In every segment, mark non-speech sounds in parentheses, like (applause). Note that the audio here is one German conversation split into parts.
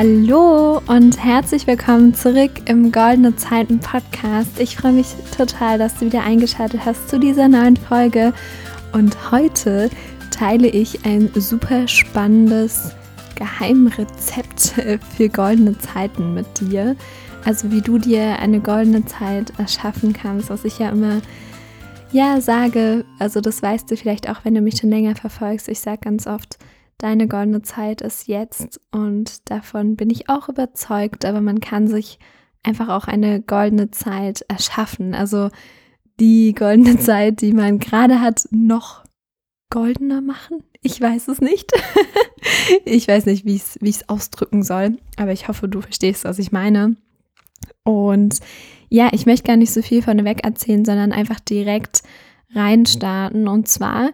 Hallo und herzlich willkommen zurück im Goldene Zeiten Podcast. Ich freue mich total, dass du wieder eingeschaltet hast zu dieser neuen Folge. Und heute teile ich ein super spannendes Geheimrezept (laughs) für goldene Zeiten mit dir. Also wie du dir eine goldene Zeit erschaffen kannst, was ich ja immer ja sage. Also das weißt du vielleicht auch, wenn du mich schon länger verfolgst. Ich sage ganz oft, deine goldene Zeit ist jetzt und davon bin ich auch überzeugt, aber man kann sich einfach auch eine goldene Zeit erschaffen. Also die goldene (laughs) Zeit, die man gerade hat, noch goldener machen. Ich weiß es nicht. (laughs) ich weiß nicht, wie ich es ausdrücken soll, aber ich hoffe, du verstehst, was ich meine. Und ja, ich möchte gar nicht so viel vorneweg erzählen, sondern einfach direkt reinstarten. Und zwar,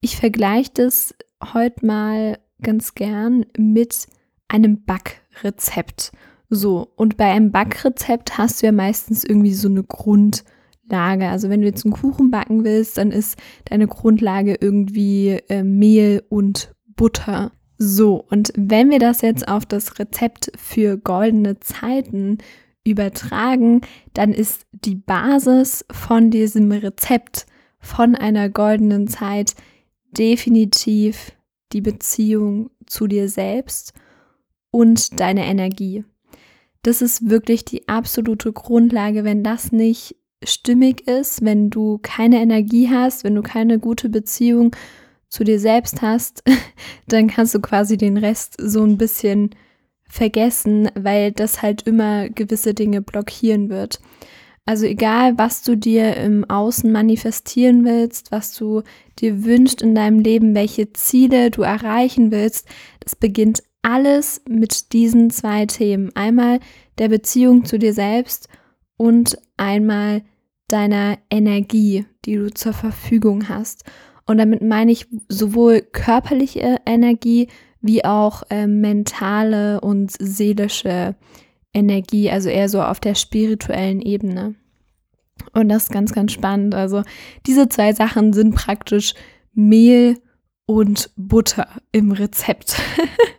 ich vergleiche das heute mal ganz gern mit einem Backrezept. So, und bei einem Backrezept hast du ja meistens irgendwie so eine Grundlage. Also wenn du jetzt einen Kuchen backen willst, dann ist deine Grundlage irgendwie äh, Mehl und Butter. So, und wenn wir das jetzt auf das Rezept für goldene Zeiten übertragen, dann ist die Basis von diesem Rezept von einer goldenen Zeit definitiv die Beziehung zu dir selbst und deine Energie. Das ist wirklich die absolute Grundlage. Wenn das nicht stimmig ist, wenn du keine Energie hast, wenn du keine gute Beziehung zu dir selbst hast, (laughs) dann kannst du quasi den Rest so ein bisschen vergessen, weil das halt immer gewisse Dinge blockieren wird. Also egal, was du dir im Außen manifestieren willst, was du dir wünschst in deinem Leben, welche Ziele du erreichen willst, das beginnt alles mit diesen zwei Themen. Einmal der Beziehung zu dir selbst und einmal deiner Energie, die du zur Verfügung hast. Und damit meine ich sowohl körperliche Energie wie auch äh, mentale und seelische Energie, also eher so auf der spirituellen Ebene. Und das ist ganz, ganz spannend. Also diese zwei Sachen sind praktisch Mehl und Butter im Rezept.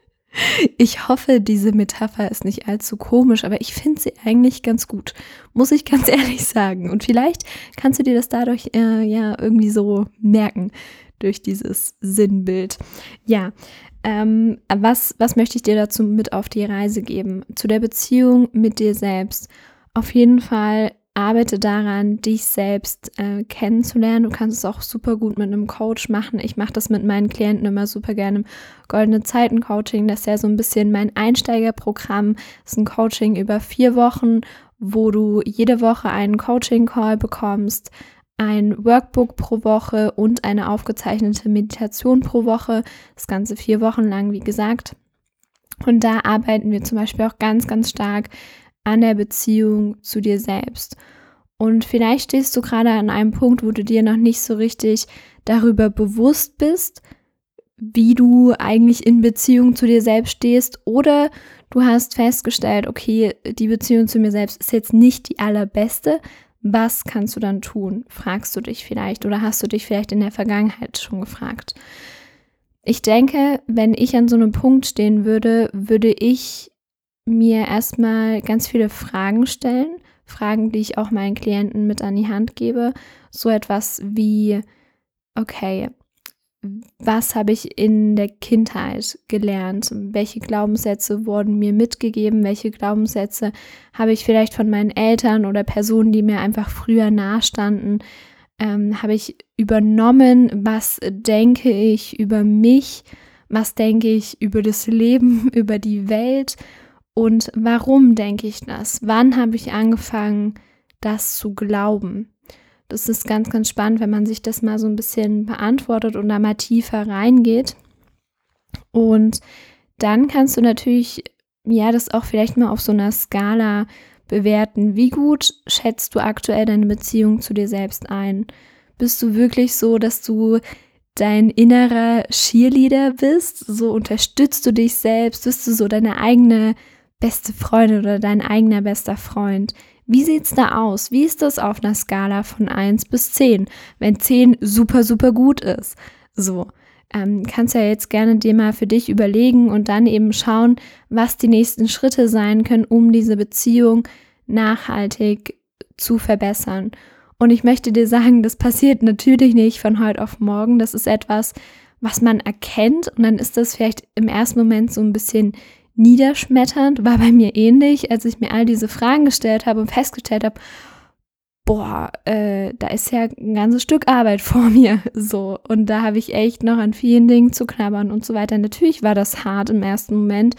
(laughs) ich hoffe, diese Metapher ist nicht allzu komisch, aber ich finde sie eigentlich ganz gut, muss ich ganz (laughs) ehrlich sagen. Und vielleicht kannst du dir das dadurch äh, ja irgendwie so merken durch dieses Sinnbild. Ja, ähm, was, was möchte ich dir dazu mit auf die Reise geben? Zu der Beziehung mit dir selbst. Auf jeden Fall arbeite daran, dich selbst äh, kennenzulernen. Du kannst es auch super gut mit einem Coach machen. Ich mache das mit meinen Klienten immer super gerne im Goldene Zeiten Coaching. Das ist ja so ein bisschen mein Einsteigerprogramm. Das ist ein Coaching über vier Wochen, wo du jede Woche einen Coaching-Call bekommst ein Workbook pro Woche und eine aufgezeichnete Meditation pro Woche. Das Ganze vier Wochen lang, wie gesagt. Und da arbeiten wir zum Beispiel auch ganz, ganz stark an der Beziehung zu dir selbst. Und vielleicht stehst du gerade an einem Punkt, wo du dir noch nicht so richtig darüber bewusst bist, wie du eigentlich in Beziehung zu dir selbst stehst oder du hast festgestellt, okay, die Beziehung zu mir selbst ist jetzt nicht die allerbeste, was kannst du dann tun? Fragst du dich vielleicht oder hast du dich vielleicht in der Vergangenheit schon gefragt? Ich denke, wenn ich an so einem Punkt stehen würde, würde ich mir erstmal ganz viele Fragen stellen. Fragen, die ich auch meinen Klienten mit an die Hand gebe. So etwas wie, okay, was habe ich in der Kindheit gelernt? Welche Glaubenssätze wurden mir mitgegeben? Welche Glaubenssätze habe ich vielleicht von meinen Eltern oder Personen, die mir einfach früher nahestanden, ähm, habe ich übernommen? Was denke ich über mich? Was denke ich über das Leben, (laughs) über die Welt? Und warum denke ich das? Wann habe ich angefangen, das zu glauben? Das ist ganz, ganz spannend, wenn man sich das mal so ein bisschen beantwortet und da mal tiefer reingeht. Und dann kannst du natürlich, ja, das auch vielleicht mal auf so einer Skala bewerten. Wie gut schätzt du aktuell deine Beziehung zu dir selbst ein? Bist du wirklich so, dass du dein innerer Cheerleader bist? So unterstützt du dich selbst? Bist du so deine eigene beste Freundin oder dein eigener bester Freund? Wie sieht's da aus? Wie ist das auf einer Skala von 1 bis 10? Wenn 10 super, super gut ist. So. ähm, kannst ja jetzt gerne dir mal für dich überlegen und dann eben schauen, was die nächsten Schritte sein können, um diese Beziehung nachhaltig zu verbessern. Und ich möchte dir sagen, das passiert natürlich nicht von heute auf morgen. Das ist etwas, was man erkennt und dann ist das vielleicht im ersten Moment so ein bisschen niederschmetternd. War bei mir ähnlich, als ich mir all diese Fragen gestellt habe und festgestellt habe, boah, äh, da ist ja ein ganzes Stück Arbeit (laughs) vor mir so. Und da habe ich echt noch an vielen Dingen zu knabbern und so weiter. Natürlich war das hart im ersten Moment,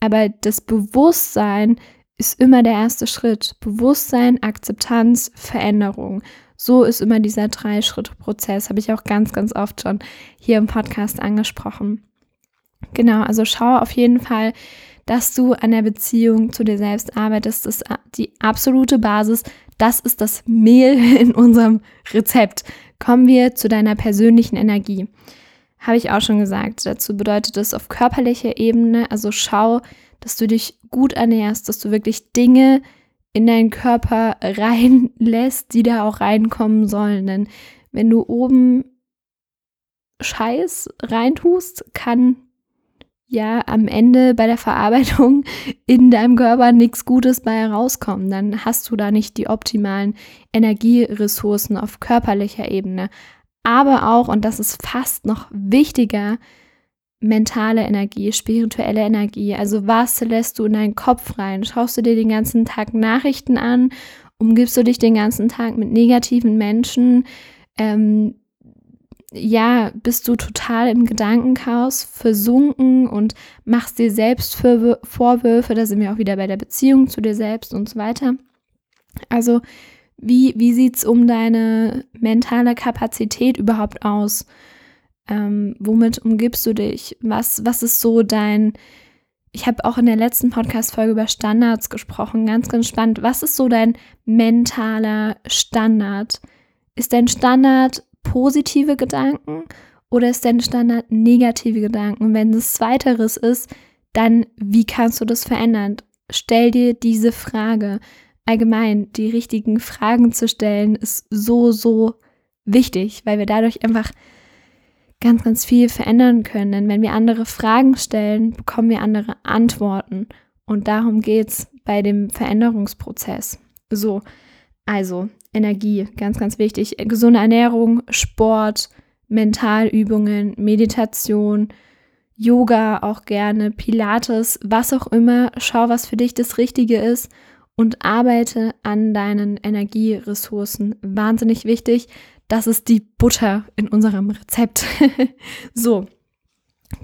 aber das Bewusstsein ist immer der erste Schritt. Bewusstsein, Akzeptanz, Veränderung. So ist immer dieser Drei-Schritte-Prozess, habe ich auch ganz, ganz oft schon hier im Podcast angesprochen. Genau, also schau auf jeden Fall, dass du an der Beziehung zu dir selbst arbeitest. Das ist die absolute Basis. Das ist das Mehl (laughs) in unserem Rezept. Kommen wir zu deiner persönlichen Energie. Habe ich auch schon gesagt. Dazu bedeutet es auf körperlicher Ebene, also schau, dass du dich gut ernährst, dass du wirklich Dinge in deinen Körper (laughs) reinlässt, die da auch reinkommen sollen. Denn wenn du oben Scheiß reintust, kann ja am Ende bei der Verarbeitung (laughs) in deinem Körper nichts Gutes bei herauskommen. Dann hast du da nicht die optimalen Energieressourcen auf körperlicher Ebene. Aber auch, und das ist fast noch wichtiger, mentale Energie, spirituelle Energie. Also was lässt du in deinen Kopf rein? Schaust du dir den ganzen Tag Nachrichten an? Umgibst du dich den ganzen Tag mit negativen Menschen? Ähm, ja, bist du total im Gedankenchaos versunken und machst dir selbst Vorwürfe, da sind wir auch wieder bei der Beziehung zu dir selbst und so weiter. Also, wie, wie sieht es um deine mentale Kapazität überhaupt aus? Ähm, womit umgibst du dich? Was, was ist so dein, ich habe auch in der letzten Podcast-Folge über Standards gesprochen, ganz, ganz spannend. Was ist so dein mentaler Standard? Ist dein Standard positive Gedanken oder ist dein Standard negative Gedanken? Und wenn es zweiteres ist, dann wie kannst du das verändern? Stell dir diese Frage. Allgemein, die richtigen Fragen zu stellen, ist so, so wichtig, weil wir dadurch einfach ganz, ganz viel verändern können. Denn wenn wir andere Fragen stellen, bekommen wir andere Antworten. Und darum geht es bei dem Veränderungsprozess. So, also Energie, ganz, ganz wichtig. Gesunde Ernährung, Sport, Mentalübungen, Meditation, Yoga auch gerne, Pilates, was auch immer. Schau, was für dich das Richtige ist und arbeite an deinen Energieressourcen. Wahnsinnig wichtig. Das ist die Butter in unserem Rezept. (laughs) so,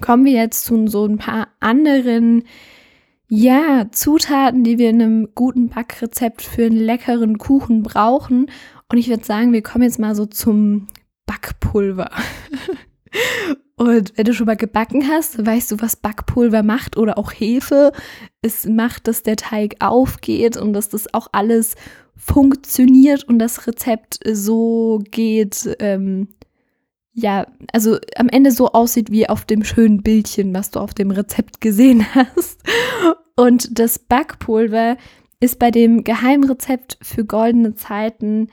kommen wir jetzt zu so ein paar anderen ja, Zutaten, die wir in einem guten Backrezept für einen leckeren Kuchen brauchen. Und ich würde sagen, wir kommen jetzt mal so zum Backpulver. (laughs) Und wenn du schon mal gebacken hast, weißt du, was Backpulver macht oder auch Hefe. Es macht, dass der Teig aufgeht und dass das auch alles funktioniert und das Rezept so geht, ähm, ja, also am Ende so aussieht wie auf dem schönen Bildchen, was du auf dem Rezept gesehen (laughs) hast. Und das Backpulver ist bei dem Geheimrezept für goldene Zeiten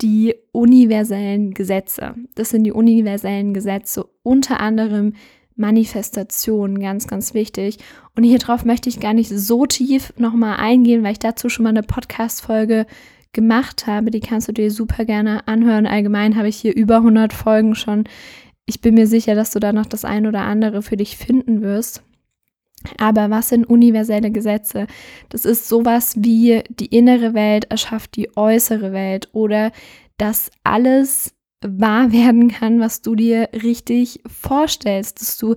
die universellen Gesetze. Das sind die universellen Gesetze, unter anderem Manifestation, ganz, ganz wichtig. Und hier drauf möchte ich gar nicht so tief nochmal eingehen, weil ich dazu schon mal eine Podcast-Folge gemacht habe. Die kannst du dir super gerne anhören. Allgemein habe ich hier über 100 Folgen schon. Ich bin mir sicher, dass du da noch das ein oder andere für dich finden wirst. Aber was sind universelle Gesetze? Das ist sowas wie die innere Welt erschafft die äußere Welt oder dass alles wahr (laughs) werden kann, was du dir richtig vorstellst, dass du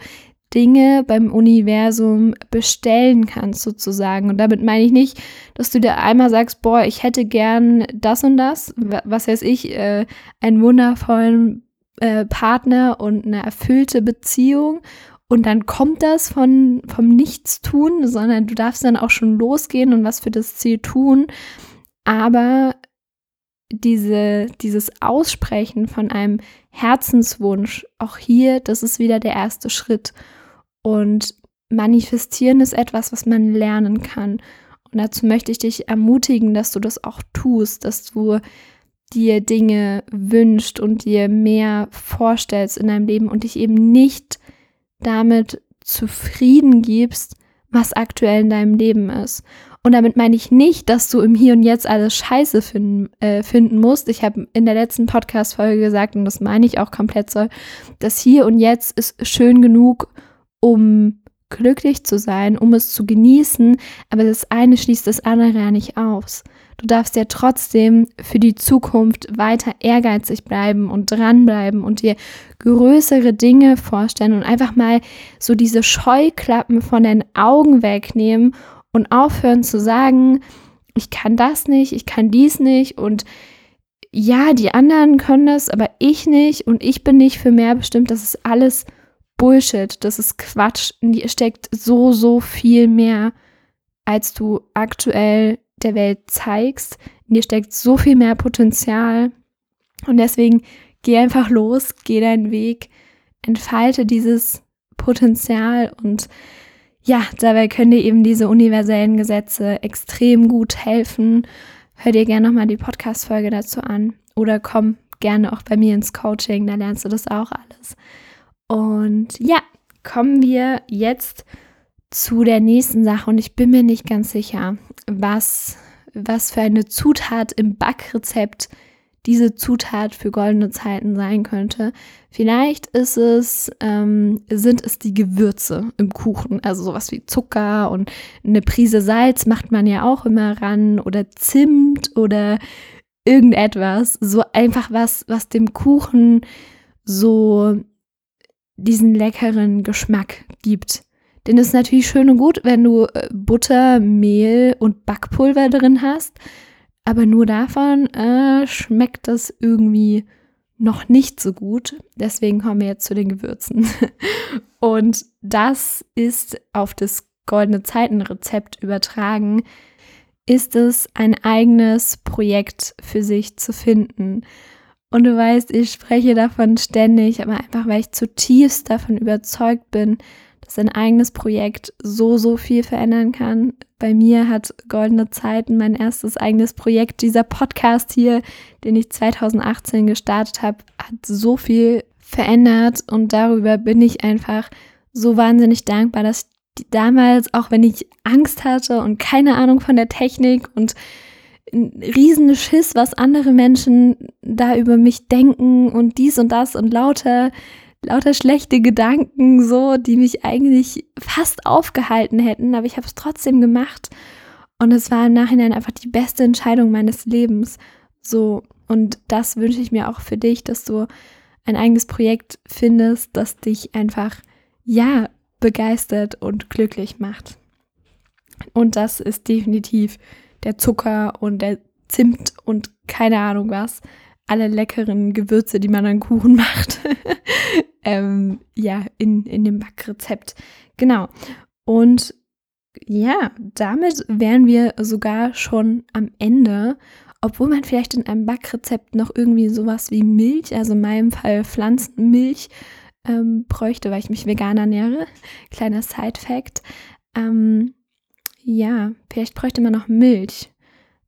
Dinge beim Universum bestellen kannst, sozusagen. Und damit meine ich nicht, dass du dir einmal sagst, boah, ich hätte gern das und das, was weiß ich, äh, einen wundervollen äh, Partner und eine erfüllte Beziehung. Und dann kommt das von, vom Nichtstun, sondern du darfst dann auch schon losgehen und was für das Ziel tun. Aber diese, dieses Aussprechen von einem Herzenswunsch, auch hier, das ist wieder der erste Schritt. Und manifestieren ist etwas, was man lernen kann. Und dazu möchte ich dich ermutigen, dass du das auch tust, dass du dir Dinge wünscht und dir mehr vorstellst in deinem Leben und dich eben nicht damit zufrieden gibst, was aktuell in deinem Leben ist. Und damit meine ich nicht, dass du im Hier und Jetzt alles scheiße finden, äh, finden musst. Ich habe in der letzten Podcast-Folge gesagt, und das meine ich auch komplett so, das Hier und Jetzt ist schön genug, um glücklich zu sein, um es zu genießen, aber das eine schließt das andere ja nicht aus. Du darfst ja trotzdem für die Zukunft weiter ehrgeizig bleiben und dranbleiben und dir größere Dinge vorstellen und einfach mal so diese Scheuklappen von den Augen wegnehmen und aufhören zu sagen, ich kann das nicht, ich kann dies nicht und ja, die anderen können das, aber ich nicht und ich bin nicht für mehr bestimmt. Das ist alles Bullshit, das ist Quatsch. In dir steckt so, so viel mehr, als du aktuell der Welt zeigst. In dir steckt so viel mehr Potenzial. Und deswegen geh einfach los, geh deinen Weg, entfalte dieses Potenzial und ja, dabei können dir eben diese universellen Gesetze extrem gut helfen. Hör dir gerne nochmal die Podcast-Folge dazu an oder komm gerne auch bei mir ins Coaching, da lernst du das auch alles. Und ja, kommen wir jetzt zu der nächsten Sache. Und ich bin mir nicht ganz sicher, was, was für eine Zutat im Backrezept diese Zutat für goldene Zeiten sein könnte. Vielleicht ist es, ähm, sind es die Gewürze im Kuchen, also sowas wie Zucker und eine Prise Salz macht man ja auch immer ran oder Zimt oder irgendetwas, so einfach was, was dem Kuchen so diesen leckeren Geschmack gibt. Denn es ist natürlich schön und gut, wenn du äh, Butter, Mehl und Backpulver drin hast, aber nur davon äh, schmeckt das irgendwie noch nicht so gut. Deswegen kommen wir jetzt zu den Gewürzen. (laughs) Und das ist auf das goldene Zeitenrezept übertragen, ist es ein eigenes Projekt für sich zu finden. Und du weißt, ich spreche davon ständig, aber einfach, weil ich zutiefst davon überzeugt bin, dass ein eigenes Projekt so, so viel verändern kann. Bei mir hat Goldene Zeiten mein erstes eigenes Projekt, dieser Podcast hier, den ich 2018 gestartet habe, hat so viel verändert und darüber bin ich einfach so wahnsinnig dankbar, dass damals, auch wenn ich Angst hatte und keine Ahnung von der Technik und riesen Schiss, was andere Menschen da über mich denken und dies und das und lauter lauter schlechte Gedanken, so, die mich eigentlich fast aufgehalten hätten, aber ich habe es trotzdem gemacht. Und es war im Nachhinein einfach die beste Entscheidung meines Lebens. So, und das wünsche ich mir auch für dich, dass du ein eigenes Projekt findest, das dich einfach, ja, begeistert und glücklich macht. Und das ist definitiv der Zucker und der Zimt und keine Ahnung was alle leckeren Gewürze, die man an Kuchen macht, (laughs) ähm, ja, in, in dem Backrezept. Genau. Und ja, damit wären wir sogar schon am Ende, obwohl man vielleicht in einem Backrezept noch irgendwie sowas wie Milch, also in meinem Fall Pflanzenmilch, ähm, bräuchte, weil ich mich vegan ernähre. (laughs) Kleiner Side-Fact. Ähm, ja, vielleicht bräuchte man noch Milch.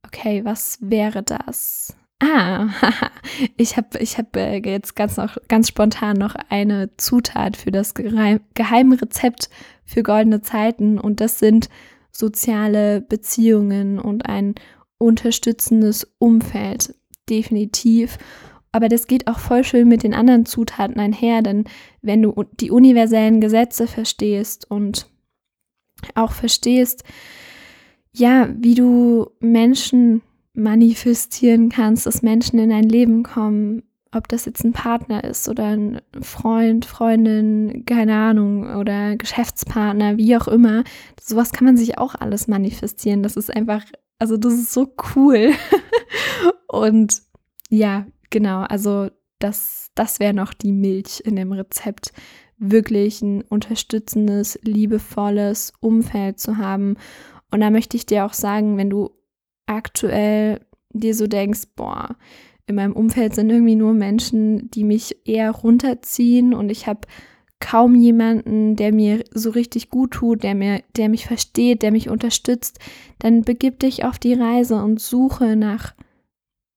Okay, was wäre das? Ah, (laughs) ich habe ich hab, äh, jetzt ganz, noch, ganz spontan noch eine Zutat für das geheime Rezept für goldene Zeiten und das sind soziale Beziehungen und ein unterstützendes Umfeld. Definitiv. Aber das geht auch voll schön mit den anderen Zutaten einher, denn wenn du die universellen Gesetze verstehst und auch verstehst, ja, wie du Menschen manifestieren kannst, dass Menschen in dein Leben kommen, ob das jetzt ein Partner ist oder ein Freund, Freundin, keine Ahnung, oder Geschäftspartner, wie auch immer. Sowas kann man sich auch alles manifestieren. Das ist einfach, also das ist so cool. (laughs) Und ja, genau, also das, das wäre noch die Milch in dem Rezept. Wirklich ein unterstützendes, liebevolles Umfeld zu haben. Und da möchte ich dir auch sagen, wenn du aktuell dir so denkst, boah, in meinem Umfeld sind irgendwie nur Menschen, die mich eher runterziehen und ich habe kaum jemanden, der mir so richtig gut tut, der mir, der mich versteht, der mich unterstützt, dann begib dich auf die Reise und suche nach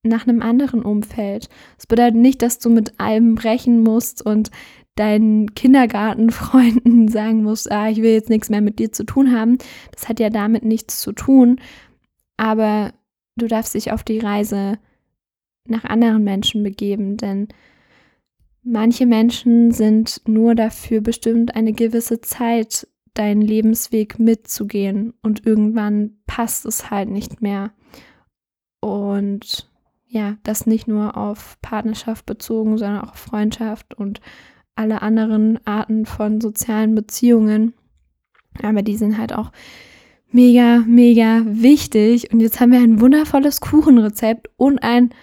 nach einem anderen Umfeld. Das bedeutet nicht, dass du mit allem brechen musst und deinen Kindergartenfreunden (laughs) sagen musst, ah, ich will jetzt nichts mehr mit dir zu tun haben. Das hat ja damit nichts zu tun. Aber du darfst dich auf die Reise nach anderen Menschen begeben, denn manche Menschen sind nur dafür bestimmt, eine gewisse Zeit deinen Lebensweg mitzugehen und irgendwann passt es halt nicht mehr. Und ja, das nicht nur auf Partnerschaft bezogen, sondern auch auf Freundschaft und alle anderen Arten von sozialen Beziehungen. Aber die sind halt auch mega, mega wichtig. Und jetzt haben wir ein wundervolles Kuchenrezept und ein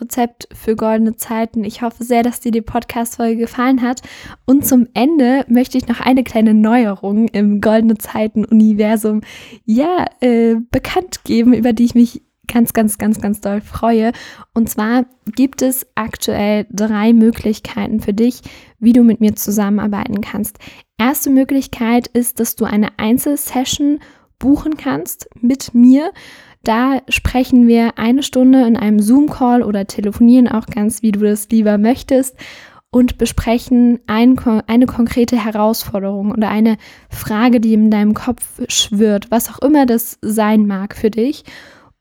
Rezept für goldene Zeiten. Ich hoffe sehr, dass dir die Podcast-Folge gefallen hat. Und zum Ende möchte ich noch eine kleine Neuerung im goldene Zeiten-Universum ja, äh, bekannt geben, über die ich mich ganz, ganz, ganz, ganz doll freue. Und zwar gibt es aktuell drei Möglichkeiten für dich, wie du mit mir zusammenarbeiten kannst. Erste Möglichkeit ist, dass du eine Einzelsession buchen kannst mit mir. Da sprechen wir eine Stunde in einem Zoom-Call oder telefonieren auch ganz, wie du das lieber möchtest und besprechen ein, eine konkrete Herausforderung oder eine Frage, die in deinem Kopf schwirrt, was auch immer das sein mag für dich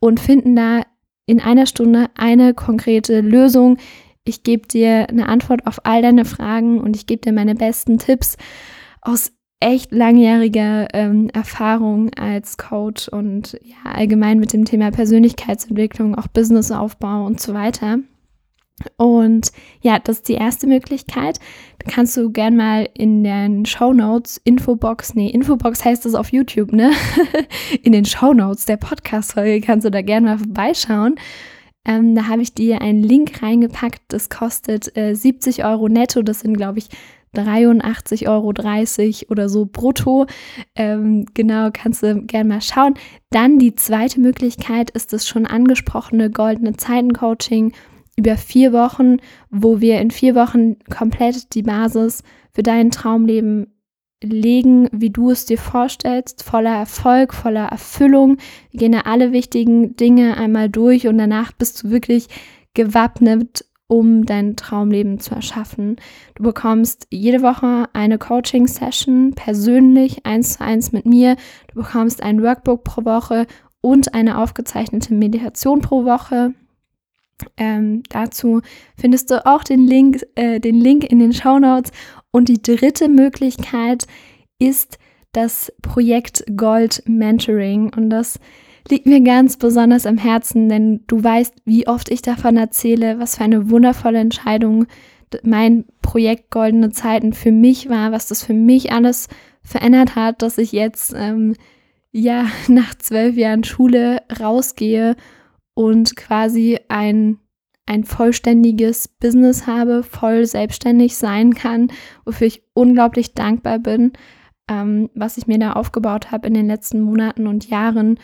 und finden da in einer Stunde eine konkrete Lösung. Ich gebe dir eine Antwort auf all deine Fragen und ich gebe dir meine besten Tipps aus echt langjähriger ähm, Erfahrung als Coach und ja, allgemein mit dem Thema Persönlichkeitsentwicklung, auch Businessaufbau und so weiter. Und ja, das ist die erste Möglichkeit. Da kannst du gern mal in den Show Notes, Infobox, nee, Infobox heißt das auf YouTube, ne? (laughs) in den Show Notes der Podcast-Folge kannst du da gern mal vorbeischauen. Ähm, da habe ich dir einen Link reingepackt. Das kostet äh, 70 Euro netto. Das sind, glaube ich, 83,30 Euro oder so brutto. Ähm, genau, kannst du gerne mal schauen. Dann die zweite Möglichkeit ist das schon angesprochene goldene Zeiten Coaching über vier Wochen, wo wir in vier Wochen komplett die Basis für dein Traumleben legen, wie du es dir vorstellst, voller Erfolg, voller Erfüllung. Wir gehen da alle wichtigen Dinge einmal durch und danach bist du wirklich gewappnet, um dein Traumleben zu erschaffen. Du bekommst jede Woche eine Coaching-Session persönlich, eins zu eins mit mir. Du bekommst ein Workbook pro Woche und eine aufgezeichnete Meditation pro Woche. Ähm, dazu findest du auch den Link, äh, den Link in den Show Notes. Und die dritte Möglichkeit ist das Projekt Gold Mentoring. Und das liegt mir ganz besonders am Herzen, denn du weißt, wie oft ich davon erzähle, was für eine wundervolle Entscheidung mein Projekt Goldene Zeiten für mich war, was das für mich alles verändert hat, dass ich jetzt ähm, ja (laughs) nach zwölf Jahren Schule rausgehe und quasi ein, ein vollständiges Business habe, voll selbstständig sein kann, wofür ich unglaublich dankbar bin, ähm, was ich mir da aufgebaut habe in den letzten Monaten und Jahren.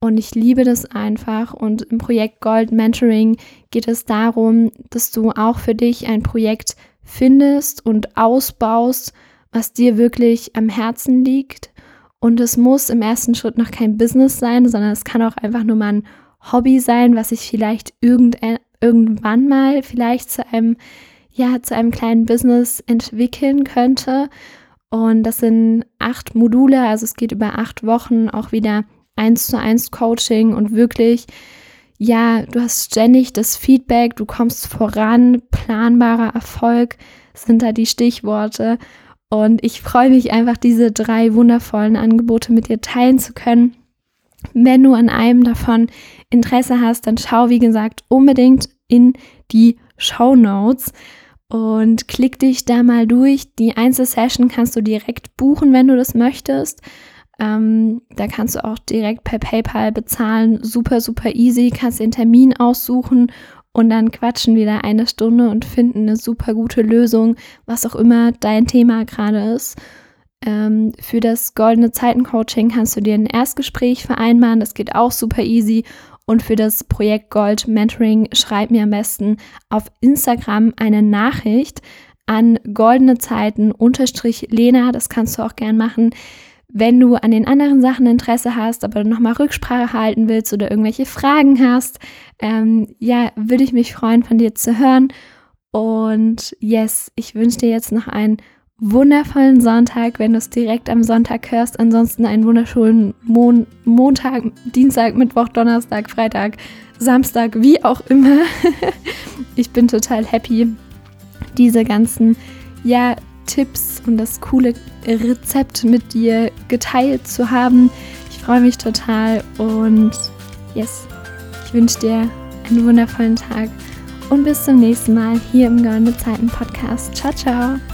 Und ich liebe das einfach. Und im Projekt Gold Mentoring geht es darum, dass du auch für dich ein Projekt findest und ausbaust, was dir wirklich am Herzen liegt. Und es muss im ersten Schritt noch kein Business sein, sondern es kann auch einfach nur mal ein Hobby sein, was sich vielleicht irgendwann mal vielleicht zu einem, ja, zu einem kleinen Business entwickeln könnte. Und das sind acht Module, also es geht über acht Wochen auch wieder eins zu eins Coaching und wirklich, ja, du hast ständig das Feedback, du kommst voran, planbarer Erfolg sind da die Stichworte. Und ich freue mich einfach, diese drei wundervollen Angebote mit dir teilen zu können. Wenn du an einem davon Interesse hast, dann schau, wie gesagt, unbedingt in die Show Notes und klick dich da mal durch. Die Einzelsession kannst du direkt buchen, wenn du das möchtest. Ähm, da kannst du auch direkt per PayPal bezahlen. Super, super easy. Kannst den Termin aussuchen und dann quatschen wir da eine Stunde und finden eine super gute Lösung, was auch immer dein Thema gerade ist. Ähm, für das Goldene Zeiten Coaching kannst du dir ein Erstgespräch vereinbaren. Das geht auch super easy. Und für das Projekt Gold Mentoring schreib mir am besten auf Instagram eine Nachricht an goldene Zeiten Lena. Das kannst du auch gern machen. Wenn du an den anderen Sachen Interesse hast, aber nochmal Rücksprache halten willst oder irgendwelche Fragen hast, ähm, ja, würde ich mich freuen, von dir zu hören. Und yes, ich wünsche dir jetzt noch einen wundervollen Sonntag, wenn du es direkt am Sonntag hörst. Ansonsten einen wunderschönen Mon Montag, Dienstag, Mittwoch, Donnerstag, Freitag, Samstag, wie auch immer. (laughs) ich bin total happy, diese ganzen ja, Tipps und das coole Rezept mit dir geteilt zu haben. Ich freue mich total und yes, ich wünsche dir einen wundervollen Tag und bis zum nächsten Mal hier im Goldene Zeiten Podcast. Ciao, ciao.